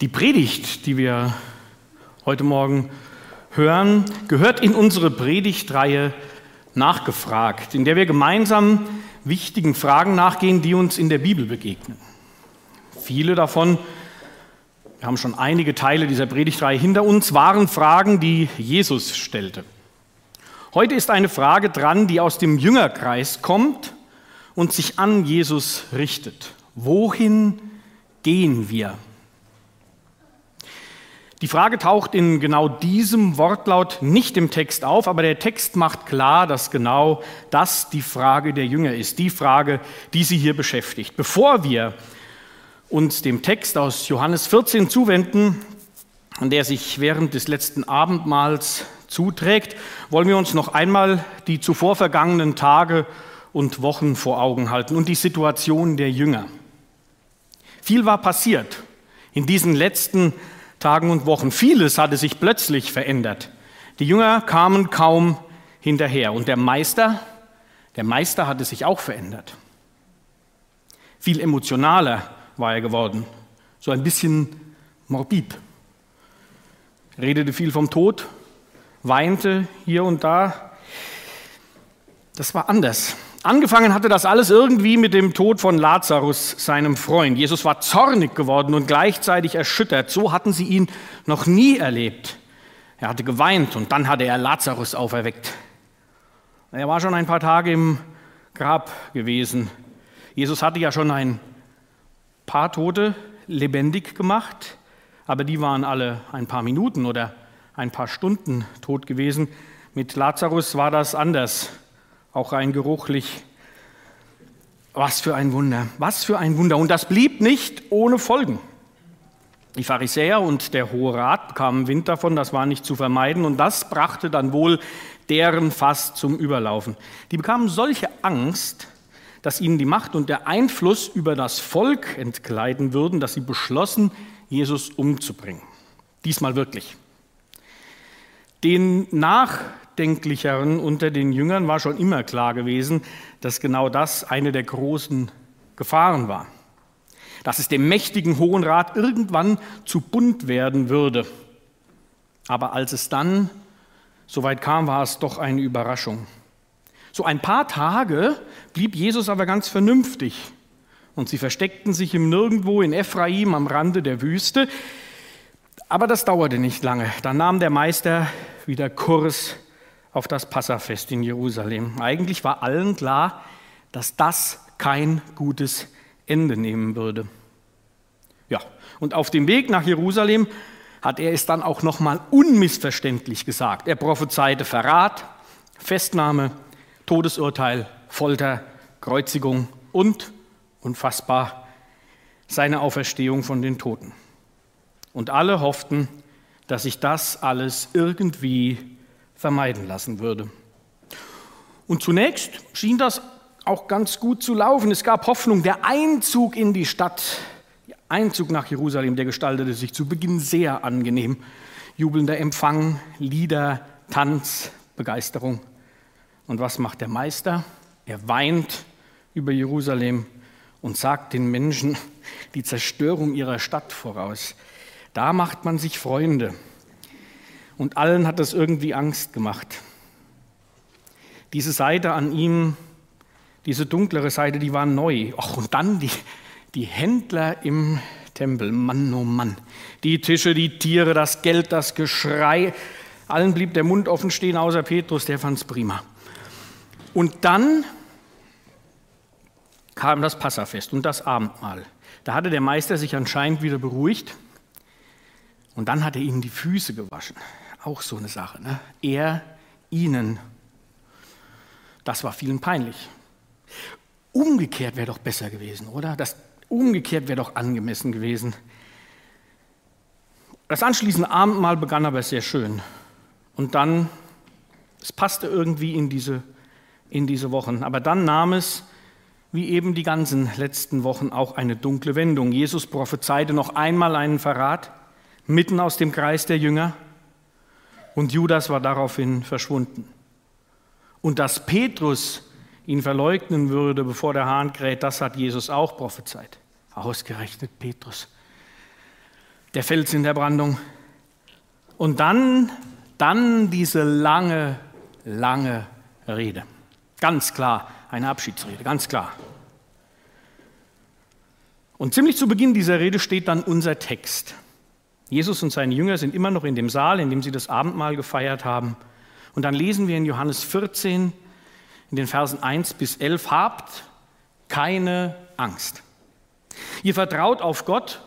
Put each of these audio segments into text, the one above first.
Die Predigt, die wir heute Morgen hören, gehört in unsere Predigtreihe Nachgefragt, in der wir gemeinsam wichtigen Fragen nachgehen, die uns in der Bibel begegnen. Viele davon, wir haben schon einige Teile dieser Predigtreihe hinter uns, waren Fragen, die Jesus stellte. Heute ist eine Frage dran, die aus dem Jüngerkreis kommt und sich an Jesus richtet. Wohin gehen wir? Die Frage taucht in genau diesem Wortlaut nicht im Text auf, aber der Text macht klar, dass genau das die Frage der Jünger ist, die Frage, die sie hier beschäftigt. Bevor wir uns dem Text aus Johannes 14 zuwenden, der sich während des letzten Abendmahls zuträgt, wollen wir uns noch einmal die zuvor vergangenen Tage und Wochen vor Augen halten und die Situation der Jünger. Viel war passiert in diesen letzten Tagen und Wochen. Vieles hatte sich plötzlich verändert. Die Jünger kamen kaum hinterher. Und der Meister, der Meister hatte sich auch verändert. Viel emotionaler war er geworden. So ein bisschen morbid. Redete viel vom Tod, weinte hier und da. Das war anders. Angefangen hatte das alles irgendwie mit dem Tod von Lazarus, seinem Freund. Jesus war zornig geworden und gleichzeitig erschüttert. So hatten sie ihn noch nie erlebt. Er hatte geweint und dann hatte er Lazarus auferweckt. Er war schon ein paar Tage im Grab gewesen. Jesus hatte ja schon ein paar Tote lebendig gemacht, aber die waren alle ein paar Minuten oder ein paar Stunden tot gewesen. Mit Lazarus war das anders auch rein geruchlich. Was für ein Wunder, was für ein Wunder. Und das blieb nicht ohne Folgen. Die Pharisäer und der Hohe Rat bekamen Wind davon, das war nicht zu vermeiden, und das brachte dann wohl deren Fass zum Überlaufen. Die bekamen solche Angst, dass ihnen die Macht und der Einfluss über das Volk entkleiden würden, dass sie beschlossen, Jesus umzubringen. Diesmal wirklich. Den nach Nachdenklicheren unter den Jüngern war schon immer klar gewesen, dass genau das eine der großen Gefahren war. Dass es dem mächtigen Hohen Rat irgendwann zu bunt werden würde. Aber als es dann soweit kam, war es doch eine Überraschung. So ein paar Tage blieb Jesus aber ganz vernünftig. Und sie versteckten sich im Nirgendwo in Ephraim am Rande der Wüste. Aber das dauerte nicht lange. Dann nahm der Meister wieder Kurs auf das Passafest in Jerusalem. Eigentlich war allen klar, dass das kein gutes Ende nehmen würde. Ja, und auf dem Weg nach Jerusalem hat er es dann auch noch mal unmissverständlich gesagt. Er prophezeite Verrat, Festnahme, Todesurteil, Folter, Kreuzigung und unfassbar seine Auferstehung von den Toten. Und alle hofften, dass sich das alles irgendwie vermeiden lassen würde. Und zunächst schien das auch ganz gut zu laufen. Es gab Hoffnung. Der Einzug in die Stadt, der Einzug nach Jerusalem, der gestaltete sich zu Beginn sehr angenehm. Jubelnder Empfang, Lieder, Tanz, Begeisterung. Und was macht der Meister? Er weint über Jerusalem und sagt den Menschen die Zerstörung ihrer Stadt voraus. Da macht man sich Freunde. Und allen hat das irgendwie Angst gemacht. Diese Seite an ihm, diese dunklere Seite, die war neu. Ach, und dann die, die Händler im Tempel. Mann, oh Mann. Die Tische, die Tiere, das Geld, das Geschrei. Allen blieb der Mund offen stehen, außer Petrus, der fand es prima. Und dann kam das Passafest und das Abendmahl. Da hatte der Meister sich anscheinend wieder beruhigt und dann hat er ihnen die Füße gewaschen. Auch so eine Sache. Ne? Er ihnen. Das war vielen peinlich. Umgekehrt wäre doch besser gewesen, oder? Das umgekehrt wäre doch angemessen gewesen. Das anschließende Abendmahl begann aber sehr schön. Und dann, es passte irgendwie in diese, in diese Wochen. Aber dann nahm es, wie eben die ganzen letzten Wochen, auch eine dunkle Wendung. Jesus prophezeite noch einmal einen Verrat mitten aus dem Kreis der Jünger und Judas war daraufhin verschwunden. Und dass Petrus ihn verleugnen würde, bevor der Hahn kräht, das hat Jesus auch prophezeit. Ausgerechnet Petrus. der Fels in der Brandung. Und dann, dann diese lange, lange Rede. Ganz klar, eine Abschiedsrede, ganz klar. Und ziemlich zu Beginn dieser Rede steht dann unser Text. Jesus und seine Jünger sind immer noch in dem Saal, in dem sie das Abendmahl gefeiert haben. Und dann lesen wir in Johannes 14, in den Versen 1 bis 11, habt keine Angst. Ihr vertraut auf Gott,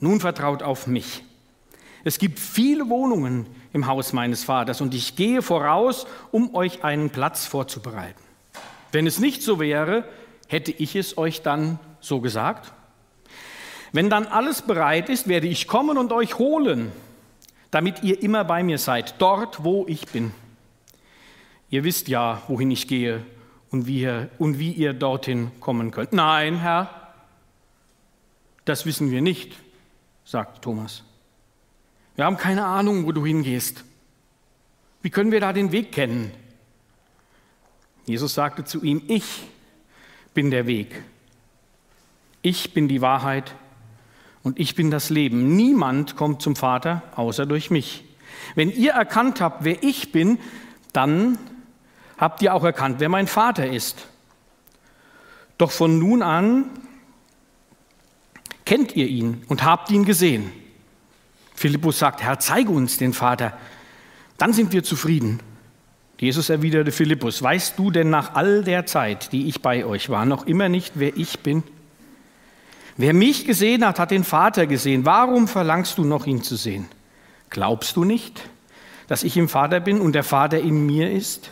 nun vertraut auf mich. Es gibt viele Wohnungen im Haus meines Vaters und ich gehe voraus, um euch einen Platz vorzubereiten. Wenn es nicht so wäre, hätte ich es euch dann so gesagt? Wenn dann alles bereit ist, werde ich kommen und euch holen, damit ihr immer bei mir seid, dort, wo ich bin. Ihr wisst ja, wohin ich gehe und wie ihr, und wie ihr dorthin kommen könnt. Nein, Herr, das wissen wir nicht, sagt Thomas. Wir haben keine Ahnung, wo du hingehst. Wie können wir da den Weg kennen? Jesus sagte zu ihm, ich bin der Weg. Ich bin die Wahrheit und ich bin das Leben. Niemand kommt zum Vater außer durch mich. Wenn ihr erkannt habt, wer ich bin, dann habt ihr auch erkannt, wer mein Vater ist. Doch von nun an kennt ihr ihn und habt ihn gesehen. Philippus sagt, Herr, zeige uns den Vater, dann sind wir zufrieden. Jesus erwiderte Philippus, weißt du denn nach all der Zeit, die ich bei euch war, noch immer nicht, wer ich bin? Wer mich gesehen hat, hat den Vater gesehen. Warum verlangst du noch, ihn zu sehen? Glaubst du nicht, dass ich im Vater bin und der Vater in mir ist?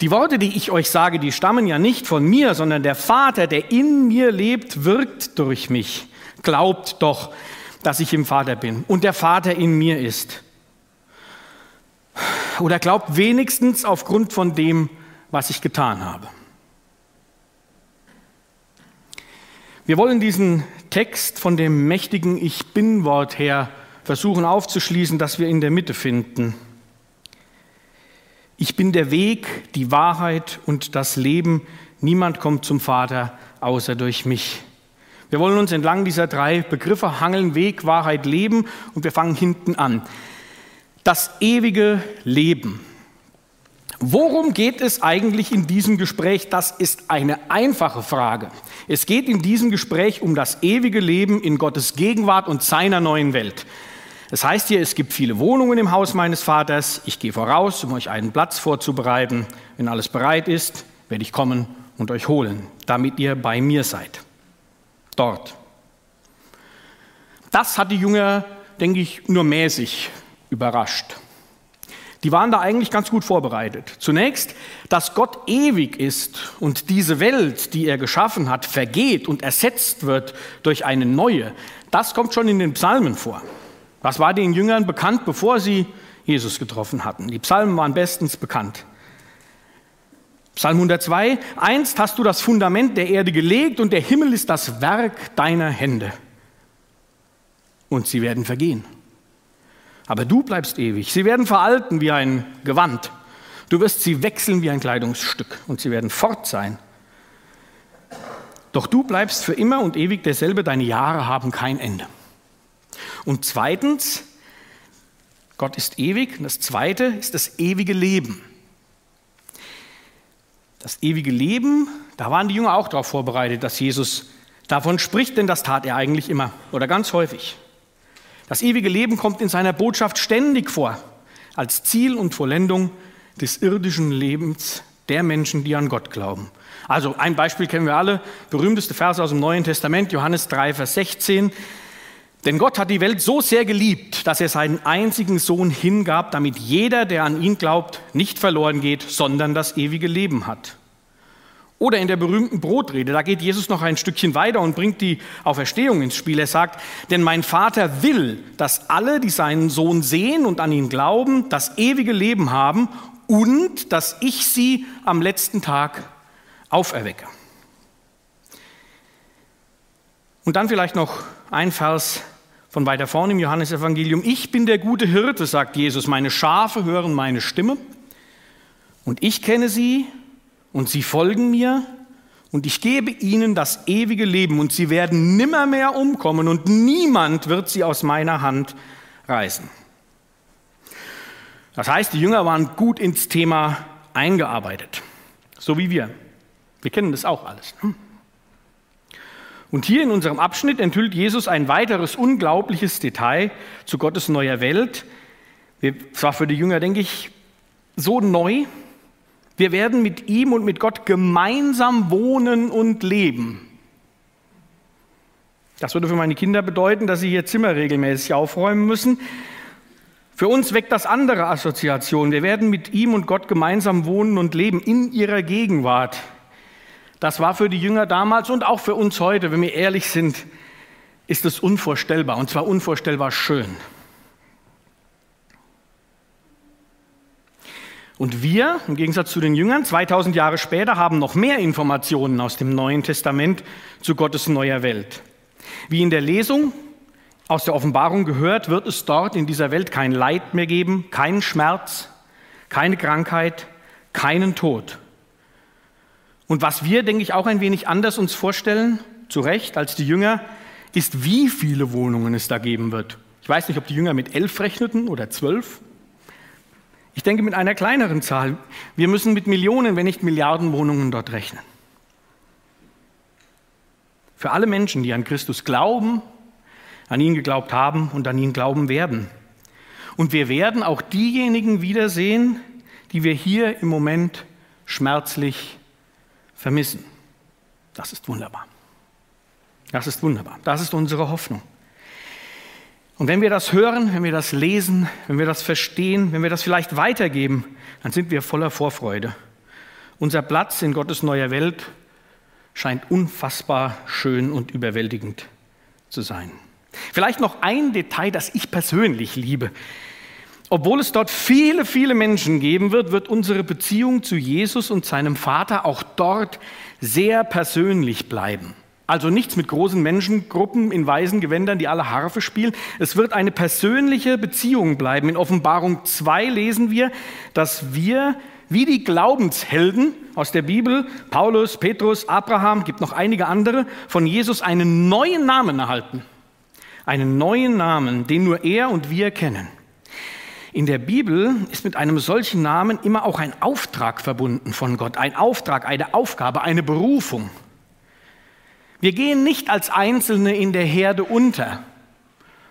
Die Worte, die ich euch sage, die stammen ja nicht von mir, sondern der Vater, der in mir lebt, wirkt durch mich. Glaubt doch, dass ich im Vater bin und der Vater in mir ist. Oder glaubt wenigstens aufgrund von dem, was ich getan habe. Wir wollen diesen Text von dem mächtigen Ich bin-Wort her versuchen aufzuschließen, das wir in der Mitte finden. Ich bin der Weg, die Wahrheit und das Leben. Niemand kommt zum Vater außer durch mich. Wir wollen uns entlang dieser drei Begriffe hangeln, Weg, Wahrheit, Leben und wir fangen hinten an. Das ewige Leben. Worum geht es eigentlich in diesem Gespräch? Das ist eine einfache Frage. Es geht in diesem Gespräch um das ewige Leben in Gottes Gegenwart und seiner neuen Welt. Das heißt hier, es gibt viele Wohnungen im Haus meines Vaters. Ich gehe voraus, um euch einen Platz vorzubereiten. Wenn alles bereit ist, werde ich kommen und euch holen, damit ihr bei mir seid. Dort. Das hat die Jünger, denke ich, nur mäßig überrascht die waren da eigentlich ganz gut vorbereitet. Zunächst, dass Gott ewig ist und diese Welt, die er geschaffen hat, vergeht und ersetzt wird durch eine neue. Das kommt schon in den Psalmen vor. Das war den Jüngern bekannt, bevor sie Jesus getroffen hatten. Die Psalmen waren bestens bekannt. Psalm 102, einst hast du das Fundament der Erde gelegt und der Himmel ist das Werk deiner Hände. Und sie werden vergehen aber du bleibst ewig. Sie werden veralten wie ein Gewand. Du wirst sie wechseln wie ein Kleidungsstück und sie werden fort sein. Doch du bleibst für immer und ewig derselbe, deine Jahre haben kein Ende. Und zweitens, Gott ist ewig. Und das zweite ist das ewige Leben. Das ewige Leben, da waren die Jünger auch darauf vorbereitet, dass Jesus davon spricht, denn das tat er eigentlich immer oder ganz häufig. Das ewige Leben kommt in seiner Botschaft ständig vor, als Ziel und Vollendung des irdischen Lebens der Menschen, die an Gott glauben. Also ein Beispiel kennen wir alle, berühmteste Verse aus dem Neuen Testament, Johannes 3, Vers 16. Denn Gott hat die Welt so sehr geliebt, dass er seinen einzigen Sohn hingab, damit jeder, der an ihn glaubt, nicht verloren geht, sondern das ewige Leben hat. Oder in der berühmten Brotrede, da geht Jesus noch ein Stückchen weiter und bringt die Auferstehung ins Spiel. Er sagt, denn mein Vater will, dass alle, die seinen Sohn sehen und an ihn glauben, das ewige Leben haben und dass ich sie am letzten Tag auferwecke. Und dann vielleicht noch ein Vers von weiter vorne im Johannesevangelium. Ich bin der gute Hirte, sagt Jesus, meine Schafe hören meine Stimme und ich kenne sie und sie folgen mir und ich gebe ihnen das ewige Leben und sie werden nimmermehr umkommen und niemand wird sie aus meiner Hand reißen. Das heißt, die Jünger waren gut ins Thema eingearbeitet, so wie wir. Wir kennen das auch alles. Ne? Und hier in unserem Abschnitt enthüllt Jesus ein weiteres unglaubliches Detail zu Gottes neuer Welt. Es war für die Jünger, denke ich, so neu, wir werden mit ihm und mit Gott gemeinsam wohnen und leben. Das würde für meine Kinder bedeuten, dass sie ihr Zimmer regelmäßig aufräumen müssen. Für uns weckt das andere Assoziationen. Wir werden mit ihm und Gott gemeinsam wohnen und leben in ihrer Gegenwart. Das war für die Jünger damals und auch für uns heute, wenn wir ehrlich sind, ist es unvorstellbar und zwar unvorstellbar schön. Und wir, im Gegensatz zu den Jüngern, 2000 Jahre später, haben noch mehr Informationen aus dem Neuen Testament zu Gottes neuer Welt. Wie in der Lesung aus der Offenbarung gehört, wird es dort in dieser Welt kein Leid mehr geben, keinen Schmerz, keine Krankheit, keinen Tod. Und was wir, denke ich, auch ein wenig anders uns vorstellen, zu Recht, als die Jünger, ist, wie viele Wohnungen es da geben wird. Ich weiß nicht, ob die Jünger mit elf rechneten oder zwölf. Ich denke mit einer kleineren Zahl. Wir müssen mit Millionen, wenn nicht Milliarden Wohnungen dort rechnen. Für alle Menschen, die an Christus glauben, an ihn geglaubt haben und an ihn glauben werden. Und wir werden auch diejenigen wiedersehen, die wir hier im Moment schmerzlich vermissen. Das ist wunderbar. Das ist wunderbar. Das ist unsere Hoffnung. Und wenn wir das hören, wenn wir das lesen, wenn wir das verstehen, wenn wir das vielleicht weitergeben, dann sind wir voller Vorfreude. Unser Platz in Gottes neuer Welt scheint unfassbar schön und überwältigend zu sein. Vielleicht noch ein Detail, das ich persönlich liebe. Obwohl es dort viele, viele Menschen geben wird, wird unsere Beziehung zu Jesus und seinem Vater auch dort sehr persönlich bleiben. Also nichts mit großen Menschengruppen in weißen Gewändern, die alle Harfe spielen. Es wird eine persönliche Beziehung bleiben. In Offenbarung 2 lesen wir, dass wir wie die Glaubenshelden aus der Bibel, Paulus, Petrus, Abraham, gibt noch einige andere, von Jesus einen neuen Namen erhalten. Einen neuen Namen, den nur er und wir kennen. In der Bibel ist mit einem solchen Namen immer auch ein Auftrag verbunden von Gott. Ein Auftrag, eine Aufgabe, eine Berufung. Wir gehen nicht als Einzelne in der Herde unter.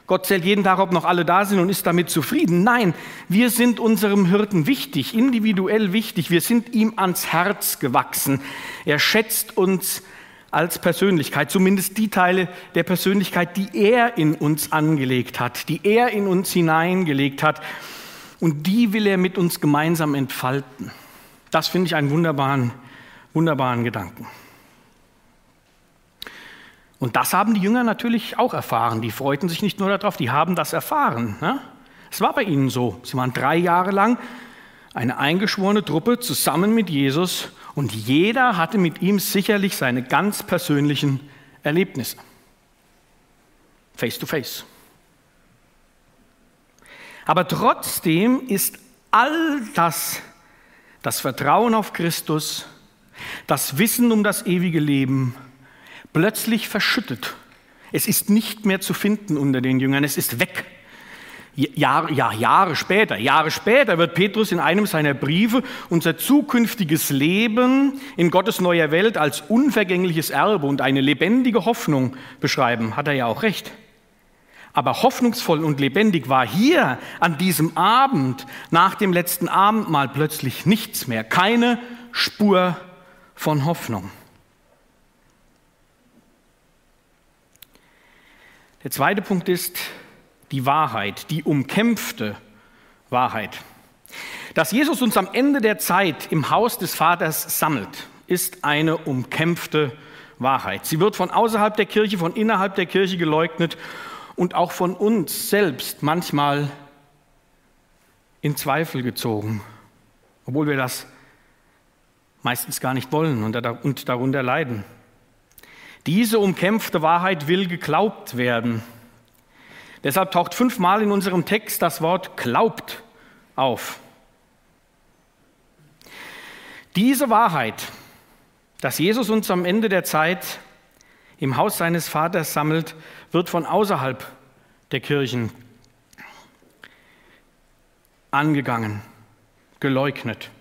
Gott zählt jeden Tag, ob noch alle da sind und ist damit zufrieden. Nein, wir sind unserem Hirten wichtig, individuell wichtig. Wir sind ihm ans Herz gewachsen. Er schätzt uns als Persönlichkeit, zumindest die Teile der Persönlichkeit, die er in uns angelegt hat, die er in uns hineingelegt hat. Und die will er mit uns gemeinsam entfalten. Das finde ich einen wunderbaren, wunderbaren Gedanken. Und das haben die Jünger natürlich auch erfahren. Die freuten sich nicht nur darauf, die haben das erfahren. Ne? Es war bei ihnen so. Sie waren drei Jahre lang eine eingeschworene Truppe zusammen mit Jesus und jeder hatte mit ihm sicherlich seine ganz persönlichen Erlebnisse. Face to face. Aber trotzdem ist all das, das Vertrauen auf Christus, das Wissen um das ewige Leben, plötzlich verschüttet. Es ist nicht mehr zu finden unter den Jüngern, es ist weg. Jahre, ja, Jahre später, Jahre später wird Petrus in einem seiner Briefe unser zukünftiges Leben in Gottes neuer Welt als unvergängliches Erbe und eine lebendige Hoffnung beschreiben. Hat er ja auch recht. Aber hoffnungsvoll und lebendig war hier an diesem Abend nach dem letzten Abendmahl plötzlich nichts mehr, keine Spur von Hoffnung. Der zweite Punkt ist die Wahrheit, die umkämpfte Wahrheit. Dass Jesus uns am Ende der Zeit im Haus des Vaters sammelt, ist eine umkämpfte Wahrheit. Sie wird von außerhalb der Kirche, von innerhalb der Kirche geleugnet und auch von uns selbst manchmal in Zweifel gezogen, obwohl wir das meistens gar nicht wollen und darunter leiden. Diese umkämpfte Wahrheit will geglaubt werden. Deshalb taucht fünfmal in unserem Text das Wort glaubt auf. Diese Wahrheit Dass Jesus uns am Ende der Zeit im Haus seines Vaters sammelt, wird von außerhalb der Kirchen angegangen, geleugnet.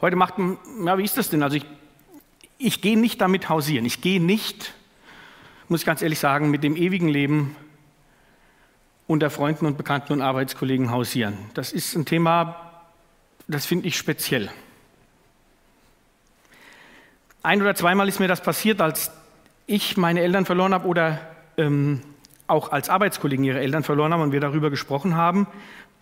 Heute macht, ja, wie ist das denn? Also ich, ich gehe nicht damit hausieren. Ich gehe nicht, muss ich ganz ehrlich sagen, mit dem ewigen Leben unter Freunden und Bekannten und Arbeitskollegen hausieren. Das ist ein Thema, das finde ich speziell. Ein oder zweimal ist mir das passiert, als ich meine Eltern verloren habe oder ähm, auch als Arbeitskollegen ihre Eltern verloren haben und wir darüber gesprochen haben.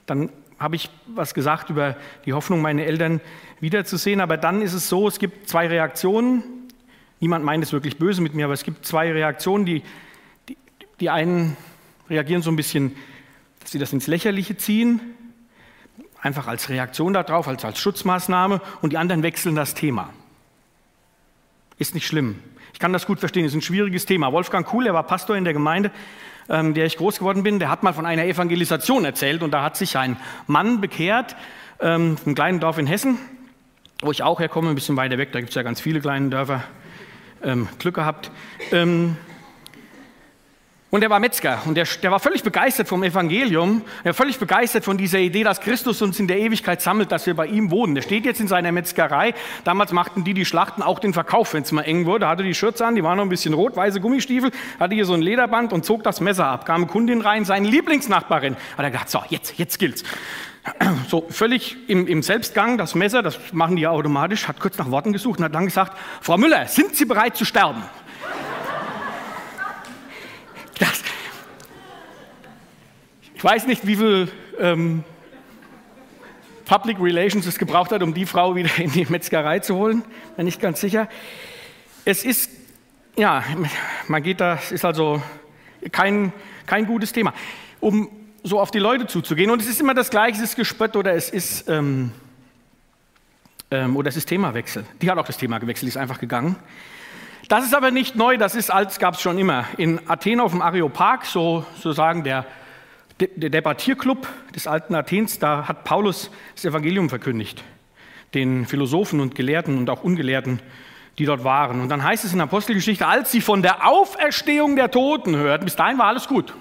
Dann habe ich was gesagt über die Hoffnung, meine Eltern wiederzusehen. Aber dann ist es so, es gibt zwei Reaktionen. Niemand meint es wirklich böse mit mir, aber es gibt zwei Reaktionen. Die, die, die einen reagieren so ein bisschen, dass sie das ins Lächerliche ziehen, einfach als Reaktion darauf, als, als Schutzmaßnahme. Und die anderen wechseln das Thema. Ist nicht schlimm. Ich kann das gut verstehen, ist ein schwieriges Thema. Wolfgang Kuhl, er war Pastor in der Gemeinde, ähm, der ich groß geworden bin, der hat mal von einer Evangelisation erzählt und da hat sich ein Mann bekehrt, ähm, einem kleinen Dorf in Hessen, wo ich auch herkomme, ein bisschen weiter weg, da gibt es ja ganz viele kleine Dörfer, ähm, Glück gehabt. Ähm, und er war Metzger und der, der, war völlig begeistert vom Evangelium, er war völlig begeistert von dieser Idee, dass Christus uns in der Ewigkeit sammelt, dass wir bei ihm wohnen. Der steht jetzt in seiner Metzgerei. Damals machten die die Schlachten auch den Verkauf, wenn es mal eng wurde. Hatte die Schürze an, die waren noch ein bisschen rot, weiße Gummistiefel, hatte hier so ein Lederband und zog das Messer ab. Kam eine Kundin rein, seine Lieblingsnachbarin. Hat er gedacht, so, jetzt, jetzt gilt's. So völlig im, im Selbstgang, das Messer, das machen die ja automatisch, hat kurz nach Worten gesucht und hat dann gesagt, Frau Müller, sind Sie bereit zu sterben? Das, ich weiß nicht, wie viel ähm, Public Relations es gebraucht hat, um die Frau wieder in die Metzgerei zu holen. Bin nicht ganz sicher. Es ist, ja, man geht da, es ist also kein, kein gutes Thema, um so auf die Leute zuzugehen. Und es ist immer das Gleiche, es ist Gespött oder es ist, ähm, ähm, oder es ist Themawechsel. Die hat auch das Thema gewechselt, die ist einfach gegangen. Das ist aber nicht neu, das ist als gab es schon immer. In Athen auf dem Areopag, so sozusagen der, der Debattierclub des alten Athens, da hat Paulus das Evangelium verkündigt. Den Philosophen und Gelehrten und auch Ungelehrten, die dort waren. Und dann heißt es in der Apostelgeschichte, als sie von der Auferstehung der Toten hörten, bis dahin war alles gut.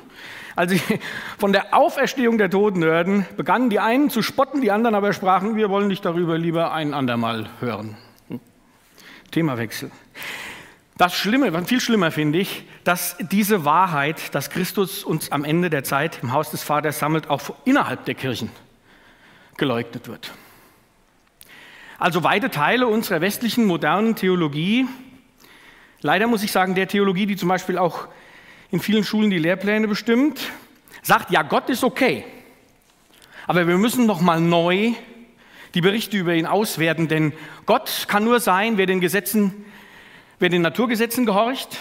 Als sie von der Auferstehung der Toten hörten, begannen die einen zu spotten, die anderen aber sprachen, wir wollen dich darüber lieber ein andermal hören. Themawechsel. Das Schlimme, viel schlimmer finde ich, dass diese Wahrheit, dass Christus uns am Ende der Zeit im Haus des Vaters sammelt, auch innerhalb der Kirchen geleugnet wird. Also weite Teile unserer westlichen modernen Theologie, leider muss ich sagen, der Theologie, die zum Beispiel auch in vielen Schulen die Lehrpläne bestimmt, sagt, ja, Gott ist okay, aber wir müssen noch mal neu die Berichte über ihn auswerten, denn Gott kann nur sein, wer den Gesetzen Wer den Naturgesetzen gehorcht,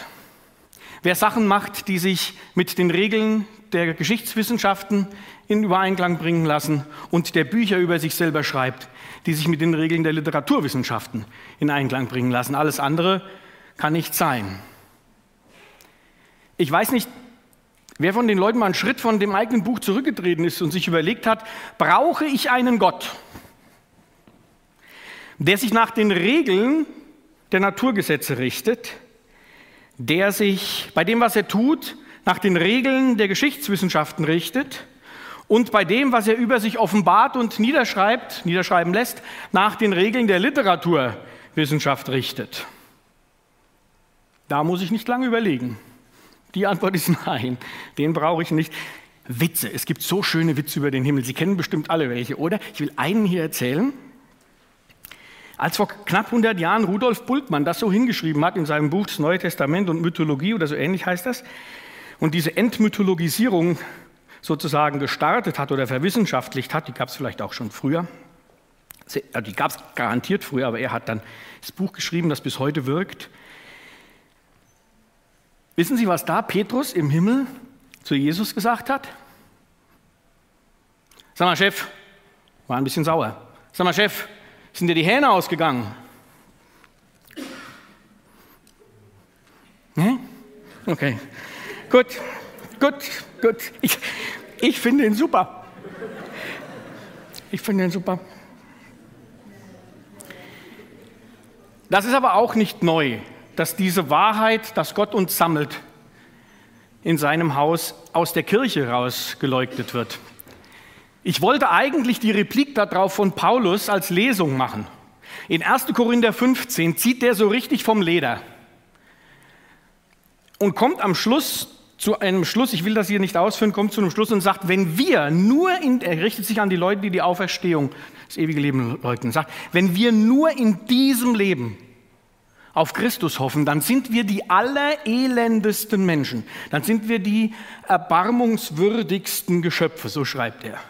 wer Sachen macht, die sich mit den Regeln der Geschichtswissenschaften in Übereinklang bringen lassen und der Bücher über sich selber schreibt, die sich mit den Regeln der Literaturwissenschaften in Einklang bringen lassen. Alles andere kann nicht sein. Ich weiß nicht, wer von den Leuten mal einen Schritt von dem eigenen Buch zurückgetreten ist und sich überlegt hat, brauche ich einen Gott, der sich nach den Regeln der Naturgesetze richtet, der sich bei dem, was er tut, nach den Regeln der Geschichtswissenschaften richtet und bei dem, was er über sich offenbart und niederschreibt, niederschreiben lässt, nach den Regeln der Literaturwissenschaft richtet. Da muss ich nicht lange überlegen. Die Antwort ist nein, den brauche ich nicht. Witze, es gibt so schöne Witze über den Himmel. Sie kennen bestimmt alle welche, oder? Ich will einen hier erzählen. Als vor knapp 100 Jahren Rudolf Bultmann das so hingeschrieben hat in seinem Buch Das Neue Testament und Mythologie oder so ähnlich heißt das, und diese Entmythologisierung sozusagen gestartet hat oder verwissenschaftlicht hat, die gab es vielleicht auch schon früher, die gab es garantiert früher, aber er hat dann das Buch geschrieben, das bis heute wirkt. Wissen Sie, was da Petrus im Himmel zu Jesus gesagt hat? Sag mal, Chef, war ein bisschen sauer. Sag mal, Chef, sind dir die Hähne ausgegangen? Hm? Okay. Gut, gut, gut. Ich, ich finde ihn super. Ich finde ihn super. Das ist aber auch nicht neu, dass diese Wahrheit, dass Gott uns sammelt, in seinem Haus aus der Kirche raus geleugnet wird. Ich wollte eigentlich die Replik darauf von Paulus als Lesung machen. In 1. Korinther 15 zieht der so richtig vom Leder und kommt am Schluss zu einem Schluss, ich will das hier nicht ausführen, kommt zu einem Schluss und sagt, wenn wir nur in, er richtet sich an die Leute, die die Auferstehung, das ewige Leben leugnen, sagt, wenn wir nur in diesem Leben auf Christus hoffen, dann sind wir die allerelendesten Menschen, dann sind wir die erbarmungswürdigsten Geschöpfe, so schreibt er.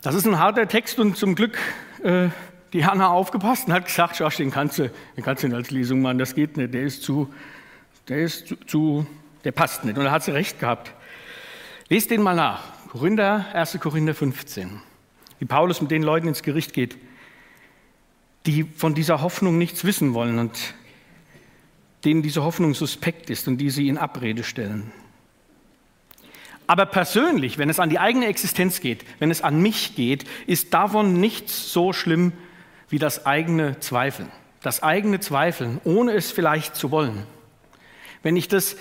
Das ist ein harter Text und zum Glück äh, die Hanna aufgepasst und hat gesagt, Schau, den kannst du, den kannst du nicht als Lesung machen, das geht nicht, der ist zu, der ist zu, zu der passt nicht. Und da hat sie recht gehabt. Lest den mal nach. Korinther, 1. Korinther 15. Wie Paulus mit den Leuten ins Gericht geht, die von dieser Hoffnung nichts wissen wollen und denen diese Hoffnung suspekt ist und die sie in Abrede stellen. Aber persönlich, wenn es an die eigene Existenz geht, wenn es an mich geht, ist davon nichts so schlimm wie das eigene Zweifeln. Das eigene Zweifeln, ohne es vielleicht zu wollen. Wenn ich das,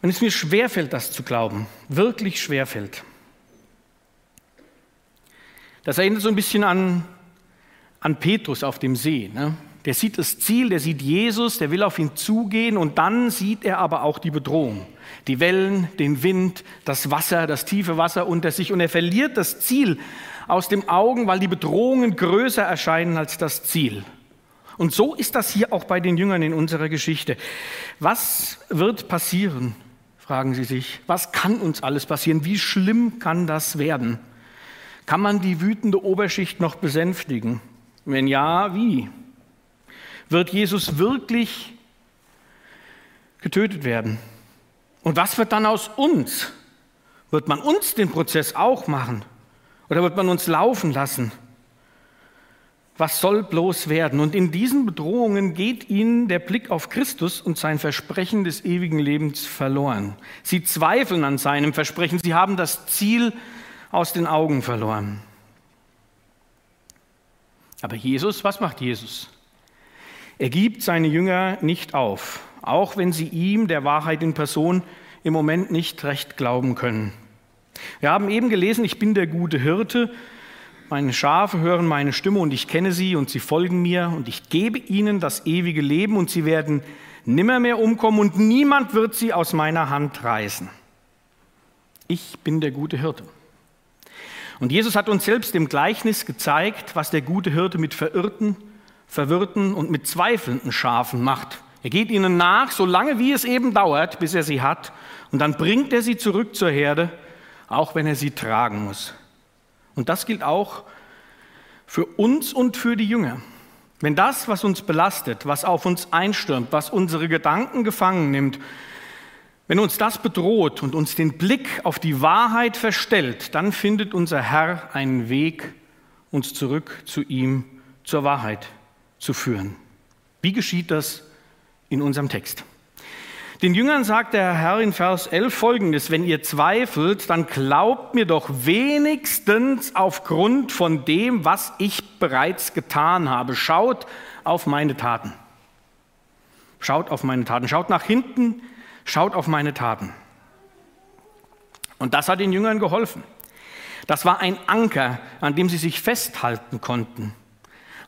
wenn es mir schwerfällt, das zu glauben, wirklich schwerfällt. Das erinnert so ein bisschen an, an Petrus auf dem See. Ne? Der sieht das Ziel, der sieht Jesus, der will auf ihn zugehen und dann sieht er aber auch die Bedrohung. Die Wellen, den Wind, das Wasser, das tiefe Wasser unter sich und er verliert das Ziel aus den Augen, weil die Bedrohungen größer erscheinen als das Ziel. Und so ist das hier auch bei den Jüngern in unserer Geschichte. Was wird passieren, fragen sie sich. Was kann uns alles passieren? Wie schlimm kann das werden? Kann man die wütende Oberschicht noch besänftigen? Wenn ja, wie? Wird Jesus wirklich getötet werden? Und was wird dann aus uns? Wird man uns den Prozess auch machen? Oder wird man uns laufen lassen? Was soll bloß werden? Und in diesen Bedrohungen geht ihnen der Blick auf Christus und sein Versprechen des ewigen Lebens verloren. Sie zweifeln an seinem Versprechen. Sie haben das Ziel aus den Augen verloren. Aber Jesus, was macht Jesus? Er gibt seine Jünger nicht auf, auch wenn sie ihm, der Wahrheit in Person, im Moment nicht recht glauben können. Wir haben eben gelesen, ich bin der gute Hirte, meine Schafe hören meine Stimme und ich kenne sie und sie folgen mir und ich gebe ihnen das ewige Leben und sie werden nimmermehr umkommen und niemand wird sie aus meiner Hand reißen. Ich bin der gute Hirte. Und Jesus hat uns selbst im Gleichnis gezeigt, was der gute Hirte mit verirrten, verwirrten und mit zweifelnden Schafen macht. Er geht ihnen nach, so lange wie es eben dauert, bis er sie hat, und dann bringt er sie zurück zur Herde, auch wenn er sie tragen muss. Und das gilt auch für uns und für die Jünger. Wenn das, was uns belastet, was auf uns einstürmt, was unsere Gedanken gefangen nimmt, wenn uns das bedroht und uns den Blick auf die Wahrheit verstellt, dann findet unser Herr einen Weg, uns zurück zu ihm, zur Wahrheit zu führen. Wie geschieht das in unserem Text? Den Jüngern sagt der Herr in Vers 11 folgendes, wenn ihr zweifelt, dann glaubt mir doch wenigstens aufgrund von dem, was ich bereits getan habe. Schaut auf meine Taten. Schaut auf meine Taten. Schaut nach hinten, schaut auf meine Taten. Und das hat den Jüngern geholfen. Das war ein Anker, an dem sie sich festhalten konnten.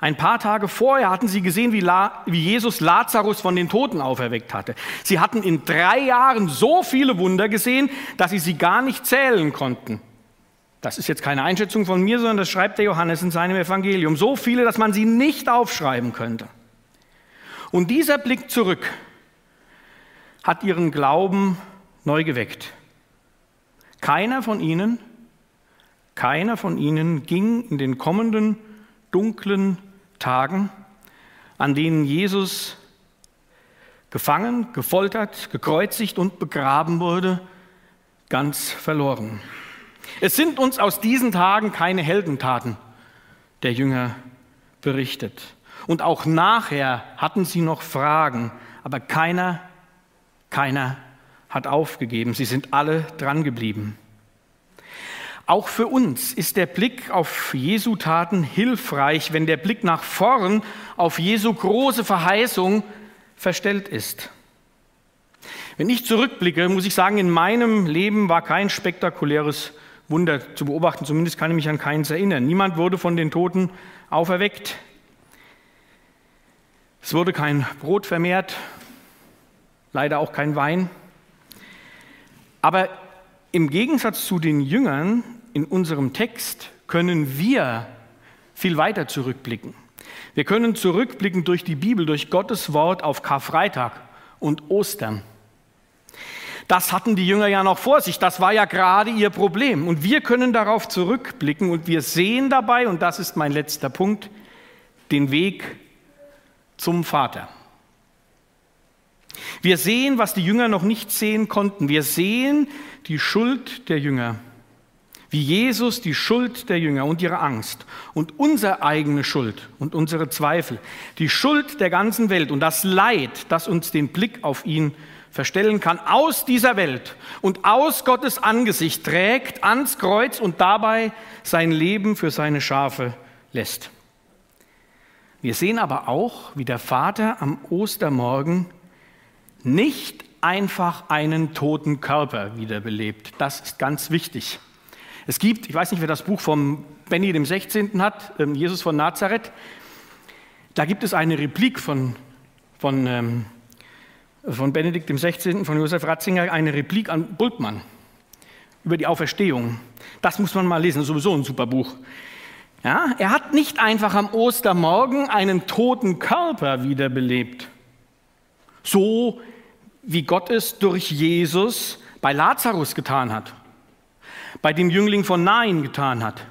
Ein paar Tage vorher hatten sie gesehen, wie, La wie Jesus Lazarus von den Toten auferweckt hatte. Sie hatten in drei Jahren so viele Wunder gesehen, dass sie sie gar nicht zählen konnten. Das ist jetzt keine Einschätzung von mir, sondern das schreibt der Johannes in seinem Evangelium. So viele, dass man sie nicht aufschreiben könnte. Und dieser Blick zurück hat ihren Glauben neu geweckt. Keiner von ihnen, keiner von ihnen ging in den kommenden dunklen Tagen, an denen Jesus gefangen, gefoltert, gekreuzigt und begraben wurde, ganz verloren. Es sind uns aus diesen Tagen keine Heldentaten der Jünger berichtet. Und auch nachher hatten sie noch Fragen, aber keiner, keiner hat aufgegeben. Sie sind alle dran geblieben. Auch für uns ist der Blick auf Jesu Taten hilfreich, wenn der Blick nach vorn auf Jesu große Verheißung verstellt ist. Wenn ich zurückblicke, muss ich sagen, in meinem Leben war kein spektakuläres Wunder zu beobachten, zumindest kann ich mich an keins erinnern. Niemand wurde von den Toten auferweckt. Es wurde kein Brot vermehrt, leider auch kein Wein. Aber im Gegensatz zu den Jüngern in unserem Text können wir viel weiter zurückblicken. Wir können zurückblicken durch die Bibel, durch Gottes Wort auf Karfreitag und Ostern. Das hatten die Jünger ja noch vor sich. Das war ja gerade ihr Problem. Und wir können darauf zurückblicken und wir sehen dabei, und das ist mein letzter Punkt, den Weg zum Vater. Wir sehen, was die Jünger noch nicht sehen konnten. Wir sehen die Schuld der Jünger. Wie Jesus die Schuld der Jünger und ihre Angst und unsere eigene Schuld und unsere Zweifel, die Schuld der ganzen Welt und das Leid, das uns den Blick auf ihn verstellen kann, aus dieser Welt und aus Gottes Angesicht trägt ans Kreuz und dabei sein Leben für seine Schafe lässt. Wir sehen aber auch, wie der Vater am Ostermorgen nicht einfach einen toten Körper wiederbelebt. Das ist ganz wichtig. Es gibt, ich weiß nicht, wer das Buch vom Benny dem 16. hat, ähm, Jesus von Nazareth, da gibt es eine Replik von, von ähm, von Benedikt XVI., von Josef Ratzinger, eine Replik an Bultmann über die Auferstehung. Das muss man mal lesen, sowieso ein super Buch. Ja, er hat nicht einfach am Ostermorgen einen toten Körper wiederbelebt, so wie Gott es durch Jesus bei Lazarus getan hat, bei dem Jüngling von Nain getan hat,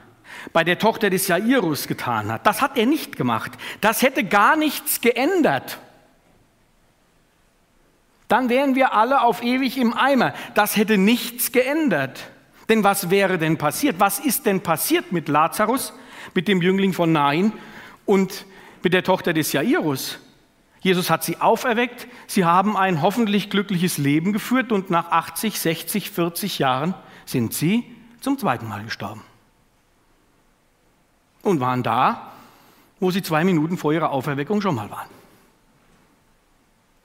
bei der Tochter des Jairus getan hat. Das hat er nicht gemacht. Das hätte gar nichts geändert dann wären wir alle auf ewig im Eimer. Das hätte nichts geändert. Denn was wäre denn passiert? Was ist denn passiert mit Lazarus, mit dem Jüngling von Nain und mit der Tochter des Jairus? Jesus hat sie auferweckt, sie haben ein hoffentlich glückliches Leben geführt und nach 80, 60, 40 Jahren sind sie zum zweiten Mal gestorben. Und waren da, wo sie zwei Minuten vor ihrer Auferweckung schon mal waren.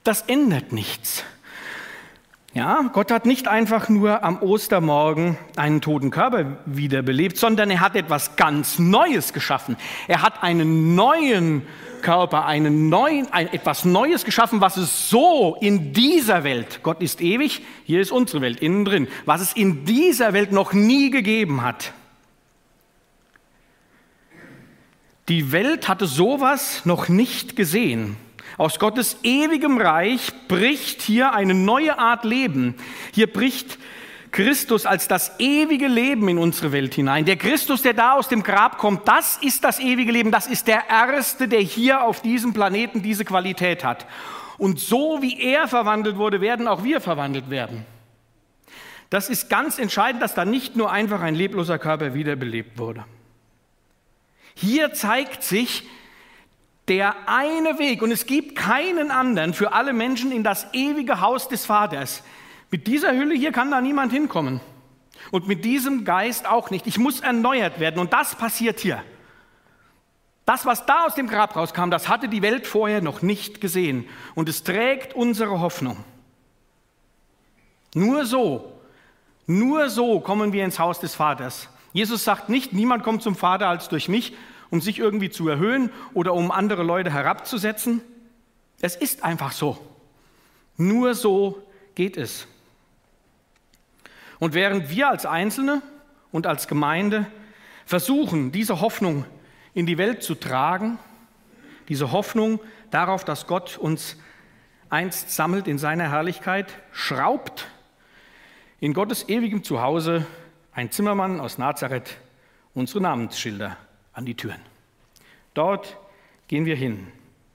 Das ändert nichts. Ja, Gott hat nicht einfach nur am Ostermorgen einen toten Körper wiederbelebt, sondern er hat etwas ganz Neues geschaffen. Er hat einen neuen Körper, einen neuen, ein, etwas Neues geschaffen, was es so in dieser Welt, Gott ist ewig, hier ist unsere Welt innen drin, was es in dieser Welt noch nie gegeben hat. Die Welt hatte sowas noch nicht gesehen. Aus Gottes ewigem Reich bricht hier eine neue Art Leben. Hier bricht Christus als das ewige Leben in unsere Welt hinein. Der Christus, der da aus dem Grab kommt, das ist das ewige Leben. Das ist der Erste, der hier auf diesem Planeten diese Qualität hat. Und so wie er verwandelt wurde, werden auch wir verwandelt werden. Das ist ganz entscheidend, dass da nicht nur einfach ein lebloser Körper wiederbelebt wurde. Hier zeigt sich, der eine Weg, und es gibt keinen anderen für alle Menschen in das ewige Haus des Vaters. Mit dieser Hülle hier kann da niemand hinkommen. Und mit diesem Geist auch nicht. Ich muss erneuert werden. Und das passiert hier. Das, was da aus dem Grab rauskam, das hatte die Welt vorher noch nicht gesehen. Und es trägt unsere Hoffnung. Nur so, nur so kommen wir ins Haus des Vaters. Jesus sagt nicht, niemand kommt zum Vater als durch mich, um sich irgendwie zu erhöhen oder um andere Leute herabzusetzen. Es ist einfach so. Nur so geht es. Und während wir als Einzelne und als Gemeinde versuchen, diese Hoffnung in die Welt zu tragen, diese Hoffnung darauf, dass Gott uns einst sammelt in seiner Herrlichkeit, schraubt in Gottes ewigem Zuhause ein Zimmermann aus Nazareth unsere Namensschilder an die Türen. Dort gehen wir hin.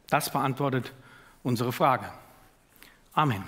Das beantwortet unsere Frage. Amen.